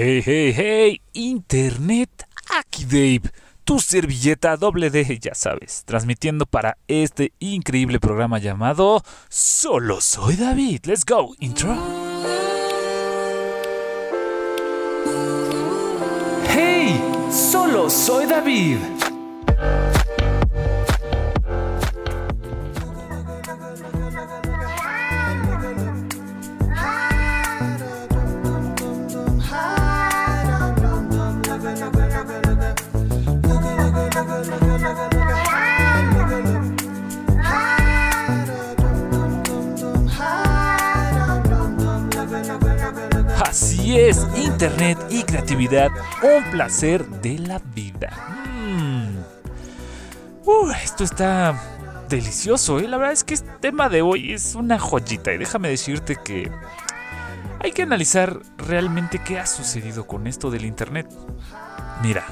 Hey, hey, hey, Internet, aquí Dave, tu servilleta doble D, ya sabes, transmitiendo para este increíble programa llamado Solo Soy David. Let's go, intro. Hey, solo soy David. Así es, Internet y creatividad, un placer de la vida. Mm. Esto está delicioso, ¿eh? La verdad es que este tema de hoy es una joyita y déjame decirte que hay que analizar realmente qué ha sucedido con esto del Internet. Mira,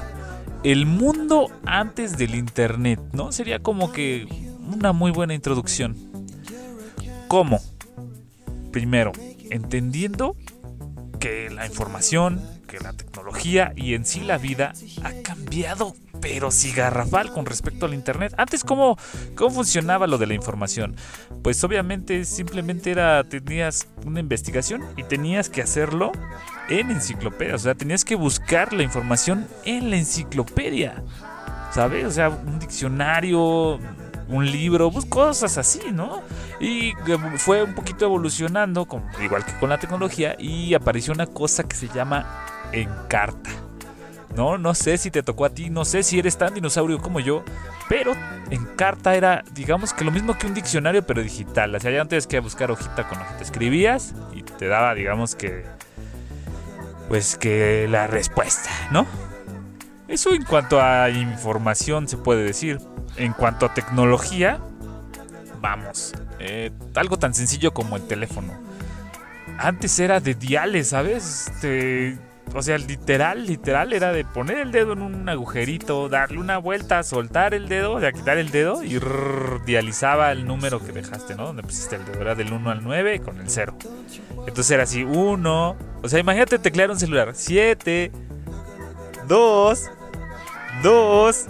el mundo antes del Internet, ¿no? Sería como que una muy buena introducción. ¿Cómo? Primero, entendiendo que la información, que la tecnología y en sí la vida ha cambiado, pero sí garrafal con respecto al Internet. Antes, ¿cómo, ¿cómo funcionaba lo de la información? Pues obviamente simplemente era, tenías una investigación y tenías que hacerlo en enciclopedia. O sea, tenías que buscar la información en la enciclopedia. ¿Sabes? O sea, un diccionario, un libro, pues cosas así, ¿no? Y fue un poquito evolucionando, igual que con la tecnología, y apareció una cosa que se llama Encarta. No, no sé si te tocó a ti, no sé si eres tan dinosaurio como yo, pero Encarta era, digamos que lo mismo que un diccionario, pero digital. O sea, ya no que buscar hojita con hojita, escribías y te daba, digamos que, pues que la respuesta, ¿no? Eso en cuanto a información se puede decir. En cuanto a tecnología, vamos, eh, algo tan sencillo como el teléfono. Antes era de diales, ¿sabes? Este, o sea, literal, literal era de poner el dedo en un agujerito, darle una vuelta, soltar el dedo, o sea, quitar el dedo y dializaba el número que dejaste, ¿no? Donde pusiste el dedo, era del 1 al 9 con el 0. Entonces era así, 1, o sea, imagínate teclear un celular, 7, 2, 2,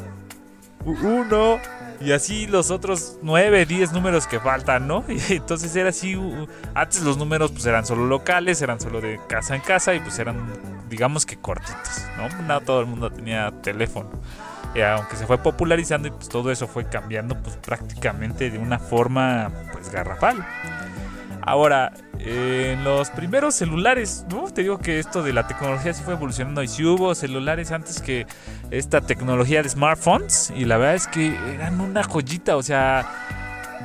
1 y así los otros 9, 10 números que faltan, ¿no? Entonces era así, antes los números pues eran solo locales, eran solo de casa en casa y pues eran digamos que cortitos, ¿no? No todo el mundo tenía teléfono. Y aunque se fue popularizando y pues todo eso fue cambiando pues prácticamente de una forma pues garrafal. Ahora, en los primeros celulares. Te digo que esto de la tecnología sí fue evolucionando y sí hubo celulares antes que esta tecnología de smartphones y la verdad es que eran una joyita, o sea,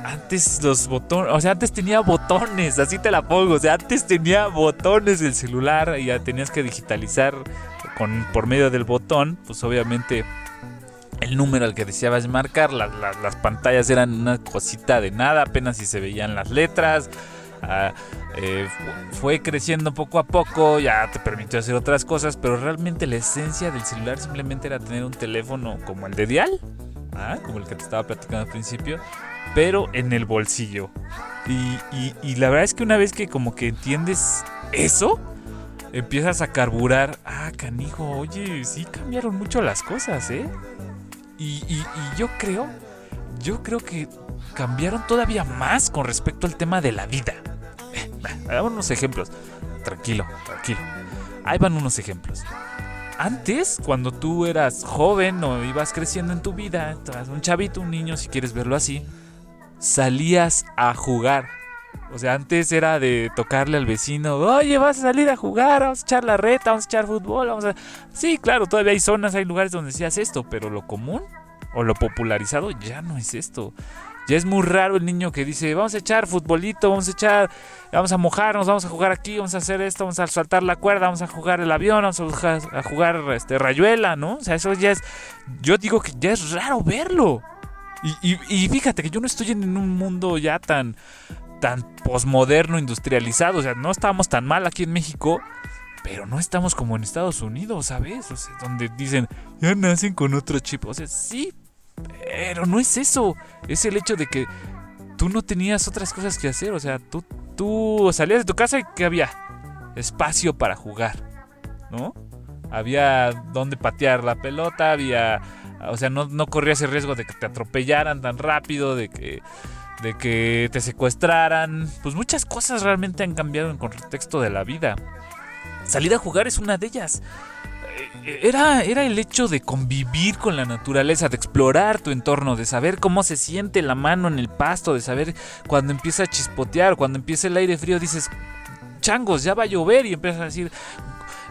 antes los botones, o sea, antes tenía botones, así te la pongo, o sea, antes tenía botones del celular y ya tenías que digitalizar con, por medio del botón, pues obviamente el número al que deseabas marcar, las pantallas eran una cosita de nada, apenas si se veían las letras. Eh, fue creciendo poco a poco, ya te permitió hacer otras cosas, pero realmente la esencia del celular simplemente era tener un teléfono como el de Dial, ah, como el que te estaba platicando al principio, pero en el bolsillo. Y, la verdad es que una vez que como que entiendes eso, empiezas a carburar, ah, canijo, oye, sí cambiaron mucho las cosas, ¿eh? Y, y yo creo, yo creo que cambiaron todavía más con respecto al tema de la vida. Hagamos unos ejemplos. Tranquilo, tranquilo. Ahí van unos ejemplos. Antes, cuando tú eras joven o ibas creciendo en tu vida, un chavito, un niño, si quieres verlo así, salías a jugar. O sea, antes era de tocarle al vecino, oye, vas a salir a jugar, vamos a echar la reta, vamos a echar fútbol, vamos a... Sí, claro, todavía hay zonas, hay lugares donde se hace esto, pero lo común o lo popularizado ya no es esto. Ya es muy raro el niño que dice, vamos a echar futbolito, vamos a echar, vamos a mojarnos, vamos a jugar aquí, vamos a hacer esto, vamos a saltar la cuerda, vamos a jugar el avión, vamos a jugar, este, rayuela, ¿no? O sea, eso ya es, yo digo que ya es raro verlo. Y, fíjate que yo no estoy en un mundo ya tan, tan posmoderno, industrializado, o sea, no estamos tan mal aquí en México, pero no estamos como en Estados Unidos, ¿sabes? O sea, donde dicen, ya nacen con otro chip. O sea, sí, pero no es eso. Es el hecho de que tú no tenías otras cosas que hacer. O sea, tú, tú salías de tu casa y que había espacio para jugar. ¿no? Había donde patear la pelota, había... O sea, no, no corrías el riesgo de que te atropellaran tan rápido, de que de que te secuestraran. Pues muchas cosas realmente han cambiado en contexto de la vida. Salir a jugar es una de ellas. Era, era el hecho de convivir con la naturaleza, de explorar tu entorno, de saber cómo se siente la mano en el pasto, de saber cuando empieza a chispotear, cuando empieza el aire frío, dices, changos, ya va a llover y empiezas a decir,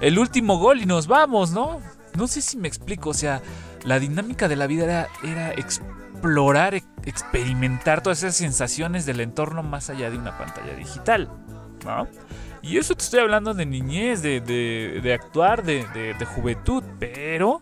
el último gol y nos vamos, ¿no? No sé si me explico, o sea, la dinámica de la vida era, era explorar, experimentar todas esas sensaciones del entorno más allá de una pantalla digital. ¿no? Y eso te estoy hablando de niñez, de, de, actuar, de, de, juventud, pero,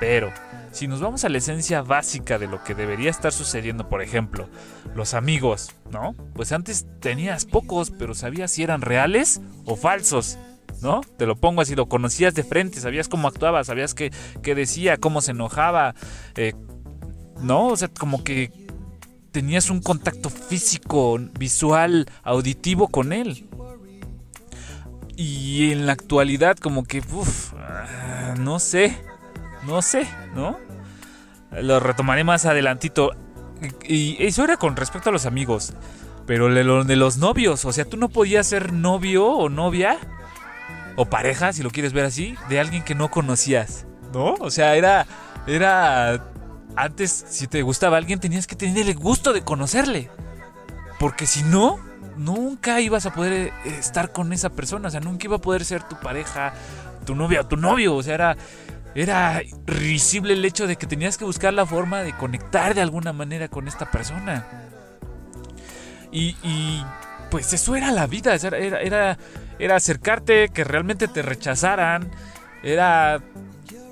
pero, si nos vamos a la esencia básica de lo que debería estar sucediendo, por ejemplo, los amigos, ¿no? Pues antes tenías pocos, pero sabías si eran reales o falsos. ¿no? Te lo pongo así, lo conocías de frente, sabías cómo actuaba, sabías qué, qué decía, cómo se enojaba, eh, ¿no? O sea, como que tenías un contacto físico, visual, auditivo con él. Y en la actualidad como que, ah, no sé, no sé, ¿no? Lo retomaré más adelantito. Y eso era con respecto a los amigos. Pero de los novios, o sea, tú no podías ser novio o novia, o pareja, si lo quieres ver así, de alguien que no conocías, ¿no? O sea, era, era antes, si te gustaba alguien, tenías que tener el gusto de conocerle. Porque si no, nunca ibas a poder eh, estar con esa persona. O sea, nunca iba a poder ser tu pareja, tu novia o tu novio. O sea, era, era risible el hecho de que tenías que buscar la forma de conectar de alguna manera con esta persona. Y, y pues eso era la vida. Era, era, era acercarte, que realmente te rechazaran. Era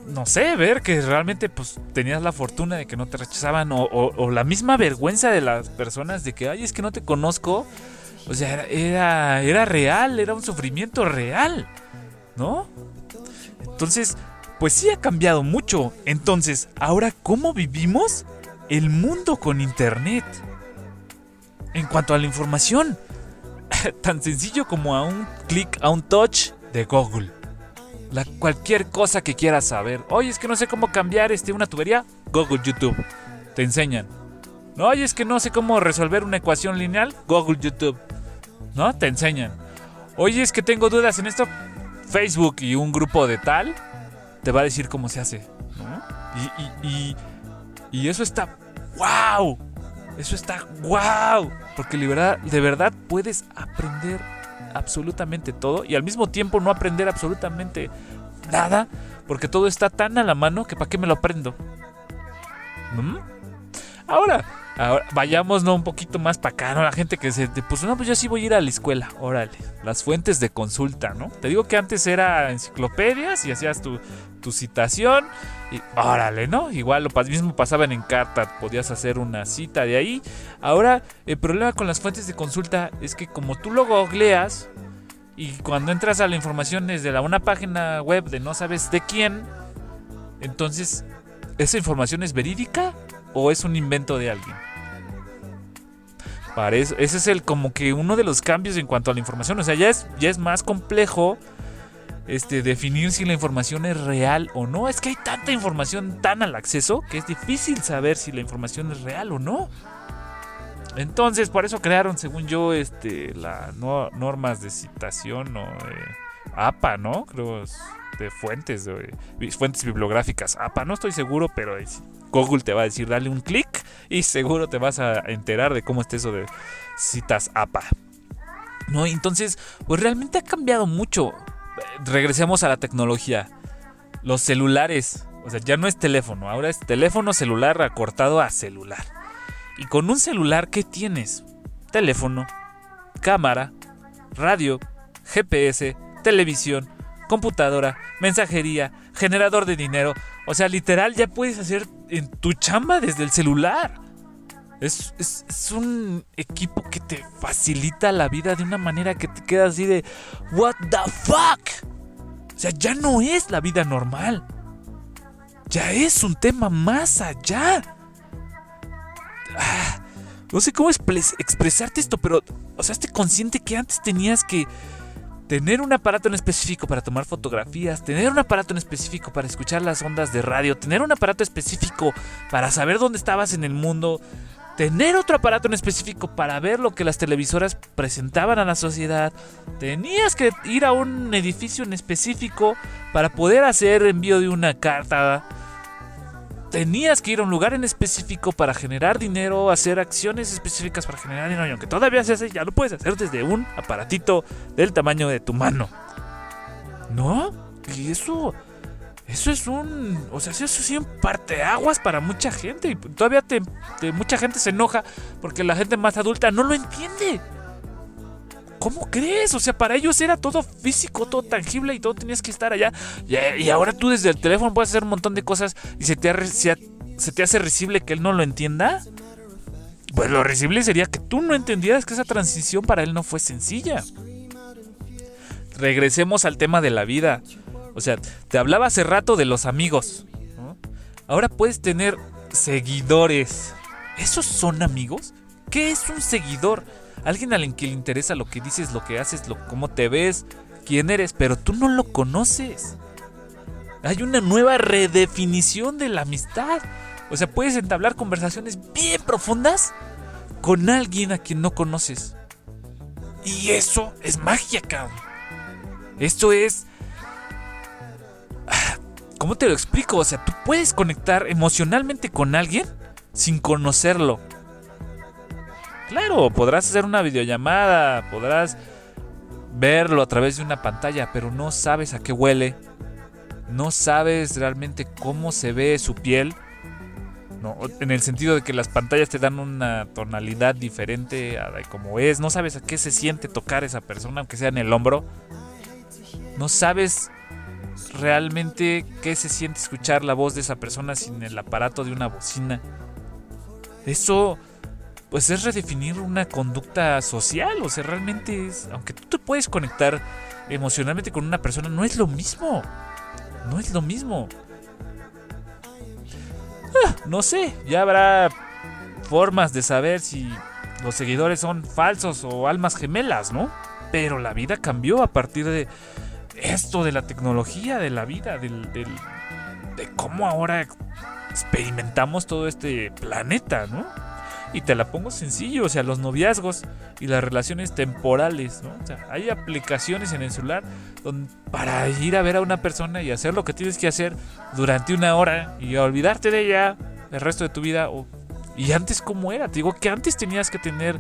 no sé, ver que realmente pues tenías la fortuna de que no te rechazaban o, la misma vergüenza de las personas de que, ay, es que no te conozco. O sea, era, era, real, era un sufrimiento real, ¿no? Entonces, pues sí ha cambiado mucho. Entonces, ahora, ¿cómo vivimos el mundo con Internet? En cuanto a la información, tan sencillo como a un clic, a un touch de Google cualquier cosa que quieras saber. Oye, es que no sé cómo cambiar este, una tubería. Google YouTube. Te enseñan. Oye, es que no sé cómo resolver una ecuación lineal. Google YouTube. ¿No? Te enseñan. Oye, es que tengo dudas en esto. Facebook y un grupo de tal te va a decir cómo se hace. Y, y, y, eso está wow. Eso está wow. Porque de verdad, de verdad puedes aprender absolutamente todo y al mismo tiempo no aprender absolutamente nada porque todo está tan a la mano que para qué me lo aprendo. ¿Mm? Ahora, ahora vayamos ¿no? un poquito más para acá, ¿no? La gente que se pues no, pues yo sí voy a ir a la escuela, órale. Las fuentes de consulta, ¿no? Te digo que antes era enciclopedias y hacías tu, tu citación y órale, ¿no? Igual lo mismo pasaban en carta, podías hacer una cita de ahí. Ahora, el problema con las fuentes de consulta es que como tú lo googleas y cuando entras a la información desde la, una página web de no sabes de quién, entonces, ¿esa información es verídica o es un invento de alguien? Parece, ese es el como que uno de los cambios en cuanto a la información. O sea, ya es, ya es más complejo este, definir si la información es real o no. Es que hay tanta información tan al acceso que es difícil saber si la información es real o no. Entonces, por eso crearon, según yo, este, las normas de citación o APA, ¿no? Creo de fuentes, de, fuentes bibliográficas APA. No estoy seguro, pero Google te va a decir, dale un clic y seguro te vas a enterar de cómo está eso de citas APA. ¿No? Entonces, pues realmente ha cambiado mucho regresemos a la tecnología. Los celulares, o sea, ya no es teléfono, ahora es teléfono celular acortado a celular. Y con un celular, ¿qué tienes? Teléfono, cámara, radio, GPS, televisión, computadora, mensajería, generador de dinero. O sea, literal ya puedes hacer en tu chamba desde el celular. Es, es, un equipo que te facilita la vida de una manera que te quedas así de, ¿What the fuck? O sea, ya no es la vida normal. Ya es un tema más allá. Ah, no sé cómo expresarte esto, pero, o sea, esté consciente que antes tenías que tener un aparato en específico para tomar fotografías, tener un aparato en específico para escuchar las ondas de radio, tener un aparato específico para saber dónde estabas en el mundo, tener otro aparato en específico para ver lo que las televisoras presentaban a la sociedad, tenías que ir a un edificio en específico para poder hacer envío de una carta, tenías que ir a un lugar en específico para generar dinero, hacer acciones específicas para generar dinero, y aunque todavía se hace, ya lo puedes hacer desde un aparatito del tamaño de tu mano. ¿No? Y eso eso es un. O sea, eso es un parteaguas para mucha gente. Y todavía mucha gente se enoja porque la gente más adulta no lo entiende. ¿Cómo crees? O sea, para ellos era todo físico, todo tangible y todo tenías que estar allá. Y, ahora tú desde el teléfono puedes hacer un montón de cosas y se te, hace risible que él no lo entienda. Pues lo risible sería que tú no entendieras que esa transición para él no fue sencilla. Regresemos al tema de la vida. O sea, te hablaba hace rato de los amigos. Ahora puedes tener seguidores. ¿Esos son amigos? ¿Qué es un seguidor? Alguien al que le interesa lo que dices, lo que haces, lo, cómo te ves, quién eres, pero tú no lo conoces. Hay una nueva redefinición de la amistad. O sea, puedes entablar conversaciones bien profundas con alguien a quien no conoces. Y eso es magia, cabrón. Esto es ¿Cómo te lo explico? O sea, tú puedes conectar emocionalmente con alguien sin conocerlo. Claro, podrás hacer una videollamada, podrás verlo a través de una pantalla, pero no sabes a qué huele, no sabes realmente cómo se ve su piel. No, en el sentido de que las pantallas te dan una tonalidad diferente a cómo es. No sabes a qué se siente tocar esa persona, aunque sea en el hombro. No sabes realmente qué se siente escuchar la voz de esa persona sin el aparato de una bocina. Eso, pues es redefinir una conducta social, o sea, realmente es, aunque tú te puedes conectar emocionalmente con una persona, no es lo mismo. No es lo mismo. Ah, no sé, ya habrá formas de saber si los seguidores son falsos o almas gemelas, ¿no? Pero la vida cambió a partir de esto de la tecnología, de la vida, del, de cómo ahora experimentamos todo este planeta, ¿no? Y te la pongo sencillo, o sea, los noviazgos y las relaciones temporales, ¿no? O sea, hay aplicaciones en el celular para ir a ver a una persona y hacer lo que tienes que hacer durante una hora y olvidarte de ella el resto de tu vida. y antes, ¿cómo era? Te digo que antes tenías que tener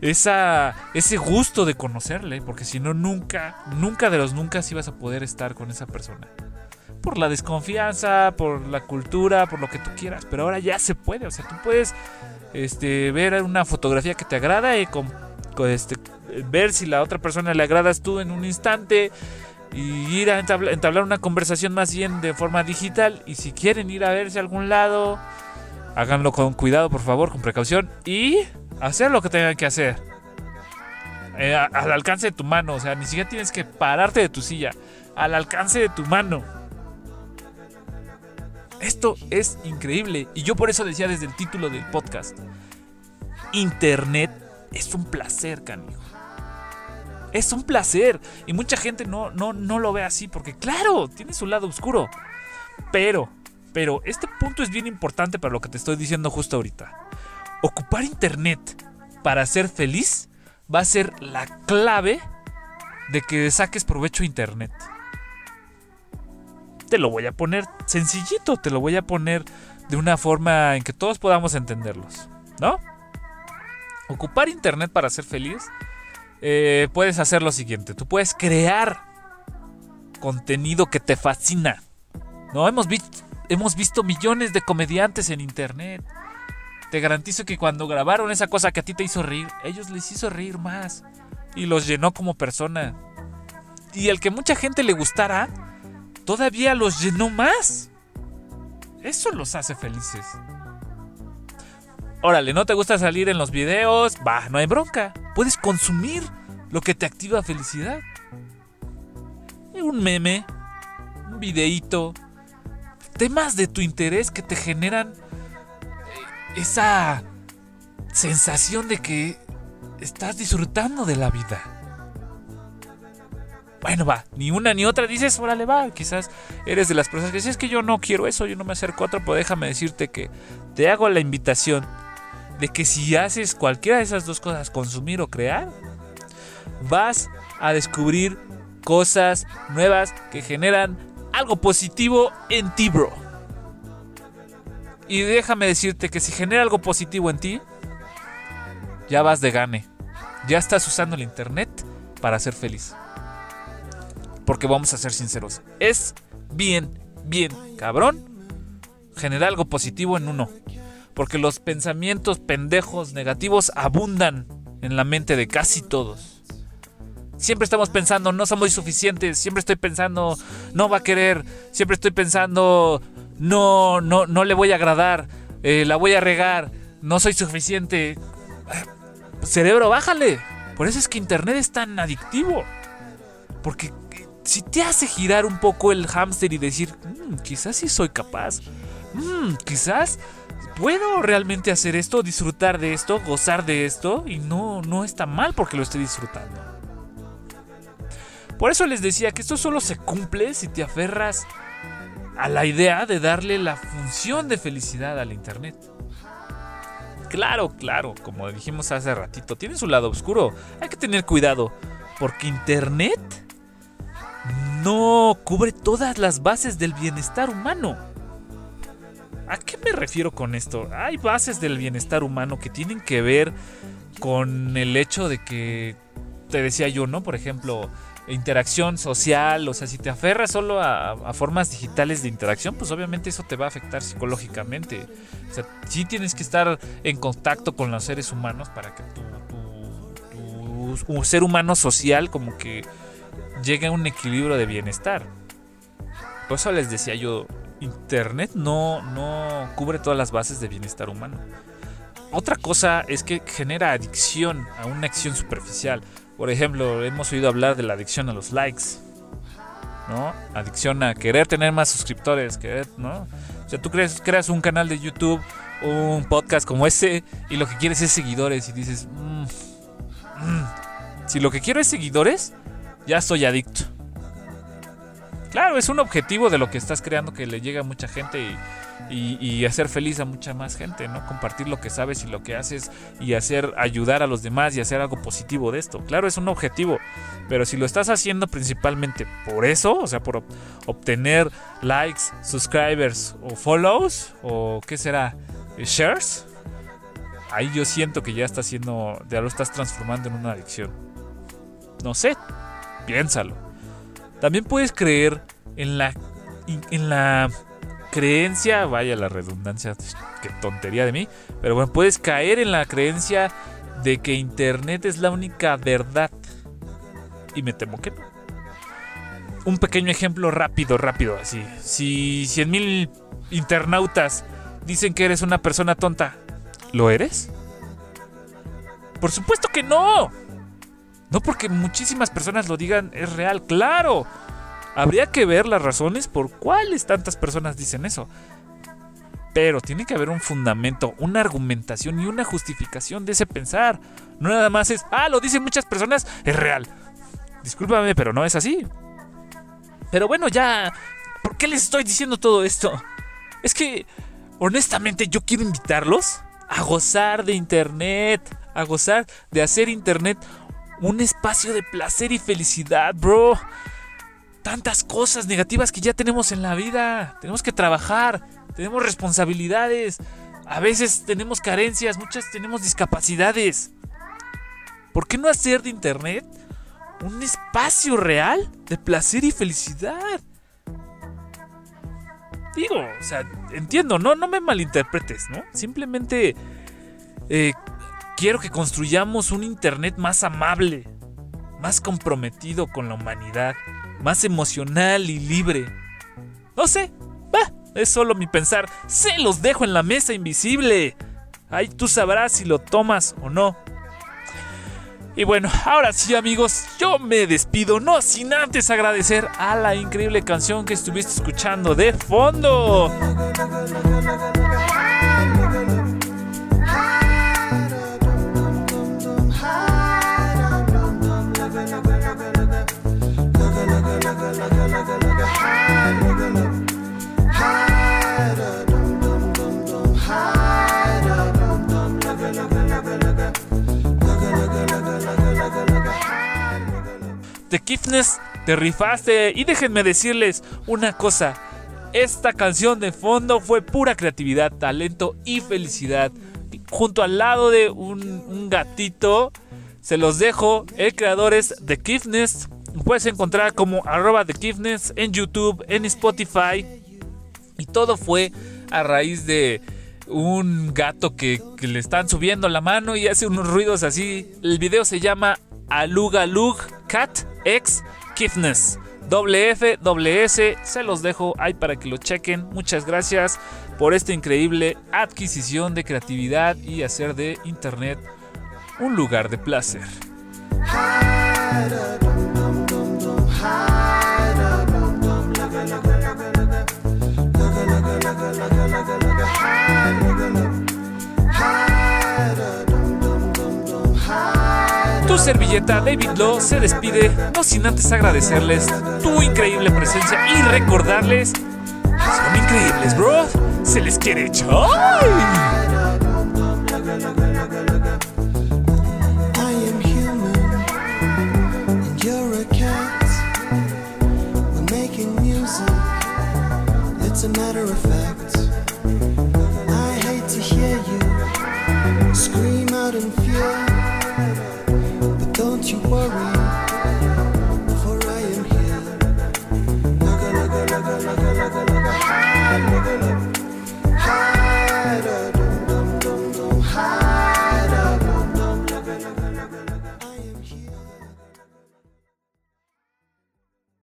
esa, ese gusto de conocerle, porque si no, nunca, nunca de los nunca ibas a poder estar con esa persona. Por la desconfianza, por la cultura, por lo que tú quieras, pero ahora ya se puede, o sea, tú puedes este, ver una fotografía que te agrada y con, este, ver si la otra persona le agradas tú en un instante y ir a entablar una conversación más bien de forma digital y si quieren ir a verse a algún lado, háganlo con cuidado, por favor, con precaución y hacer lo que tengan que hacer. Eh, al alcance de tu mano, o sea, ni siquiera tienes que pararte de tu silla, al alcance de tu mano. Esto es increíble y yo por eso decía desde el título del podcast, Internet es un placer, canijo. Es un placer y mucha gente no, no, no lo ve así porque claro, tiene su lado oscuro. Pero, pero este punto es bien importante para lo que te estoy diciendo justo ahorita ocupar Internet para ser feliz va a ser la clave de que saques provecho a Internet. Te lo voy a poner sencillito, te lo voy a poner de una forma en que todos podamos entenderlos, ¿no? Ocupar Internet para ser feliz, eh, puedes hacer lo siguiente, tú puedes crear contenido que te fascina, ¿no? Hemos, hemos visto millones de comediantes en Internet te garantizo que cuando grabaron esa cosa que a ti te hizo reír, ellos les hizo reír más. Y los llenó como persona. Y el que mucha gente le gustara, todavía los llenó más. Eso los hace felices. Órale, ¿no te gusta salir en los videos? Va, no hay bronca. Puedes consumir lo que te activa felicidad. Un meme, un videíto, temas de tu interés que te generan esa sensación de que estás disfrutando de la vida. Bueno, va, ni una ni otra dices, órale, va. Quizás eres de las personas que dices, es que yo no quiero eso, yo no me acerco a otro, pero déjame decirte que te hago la invitación de que si haces cualquiera de esas dos cosas, consumir o crear, vas a descubrir cosas nuevas que generan algo positivo en ti, bro. Y déjame decirte que si genera algo positivo en ti, ya vas de gane. Ya estás usando el internet para ser feliz. Porque vamos a ser sinceros, es bien, bien cabrón generar algo positivo en uno. Porque los pensamientos pendejos negativos abundan en la mente de casi todos. Siempre estamos pensando, no somos suficientes. Siempre estoy pensando, no va a querer. Siempre estoy pensando, no, no, no le voy a agradar. Eh, la voy a regar. No soy suficiente. Cerebro, bájale. Por eso es que Internet es tan adictivo. Porque si te hace girar un poco el hámster y decir, mm, quizás sí soy capaz. Mm, quizás puedo realmente hacer esto, disfrutar de esto, gozar de esto. Y no, no está mal porque lo estoy disfrutando. Por eso les decía que esto solo se cumple si te aferras a la idea de darle la función de felicidad al Internet. Claro, claro, como dijimos hace ratito, tiene su lado oscuro. Hay que tener cuidado, porque Internet no cubre todas las bases del bienestar humano. ¿A qué me refiero con esto? Hay bases del bienestar humano que tienen que ver con el hecho de que, te decía yo, ¿no? Por ejemplo, interacción social, o sea, si te aferras solo a, formas digitales de interacción, pues obviamente eso te va a afectar psicológicamente. O sea, sí tienes que estar en contacto con los seres humanos para que tu, tu, ser humano social como que llegue a un equilibrio de bienestar. Por eso les decía yo, Internet no, no cubre todas las bases de bienestar humano. Otra cosa es que genera adicción a una acción superficial. Por ejemplo, hemos oído hablar de la adicción a los likes, ¿no? Adicción a querer tener más suscriptores, querer, ¿no? O sea, tú creas, creas un canal de YouTube, un podcast como ese, y lo que quieres es seguidores, y dices, mm, mm, si lo que quiero es seguidores, ya estoy adicto. Claro, es un objetivo de lo que estás creando que le llega a mucha gente y hacer feliz a mucha más gente, ¿no? Compartir lo que sabes y lo que haces y hacer ayudar a los demás y hacer algo positivo de esto. Claro, es un objetivo, pero si lo estás haciendo principalmente por eso, o sea, por obtener likes, subscribers o follows o qué será, shares, ahí yo siento que ya está haciendo, ya lo estás transformando en una adicción. No sé, piénsalo. También puedes creer en la en la creencia, vaya la redundancia, qué tontería de mí, pero bueno, puedes caer en la creencia de que Internet es la única verdad. Y me temo que no. Un pequeño ejemplo rápido, rápido, así. Si 100.000 internautas dicen que eres una persona tonta, ¿lo eres? Por supuesto que no. No porque muchísimas personas lo digan es real, claro. Habría que ver las razones por cuáles tantas personas dicen eso. Pero tiene que haber un fundamento, una argumentación y una justificación de ese pensar. No nada más es, ah, lo dicen muchas personas, es real. Discúlpame, pero no es así. Pero bueno, ya, ¿por qué les estoy diciendo todo esto? Es que, honestamente, yo quiero invitarlos a gozar de Internet, a gozar de hacer Internet un espacio de placer y felicidad, bro tantas cosas negativas que ya tenemos en la vida. Tenemos que trabajar, tenemos responsabilidades, a veces tenemos carencias, muchas tenemos discapacidades. ¿Por qué no hacer de Internet un espacio real de placer y felicidad? Digo, o sea, entiendo, no, no me malinterpretes, ¿no? Simplemente eh, quiero que construyamos un Internet más amable, más comprometido con la humanidad más emocional y libre. No sé, es solo mi pensar. Se los dejo en la mesa invisible. Ahí tú sabrás si lo tomas o no. Y bueno, ahora sí amigos, yo me despido, no sin antes agradecer a la increíble canción que estuviste escuchando de fondo. The Kiffness, te rifaste. Y déjenme decirles una cosa. Esta canción de fondo fue pura creatividad, talento y felicidad. Junto al lado de un, gatito, se los dejo. El creador es The Kiffness. Puedes encontrar como arroba The Kiffness en YouTube, en Spotify. Y todo fue a raíz de un gato que, le están subiendo la mano y hace unos ruidos así. El video se llama Aluga Lug Cat X Kiffness. Doble F, doble S, se los dejo ahí para que lo chequen. Muchas gracias por esta increíble adquisición de creatividad y hacer de Internet un lugar de placer. Servilleta David Law se despide, no sin antes agradecerles tu increíble presencia y recordarles son increíbles, bro. Se les quiere.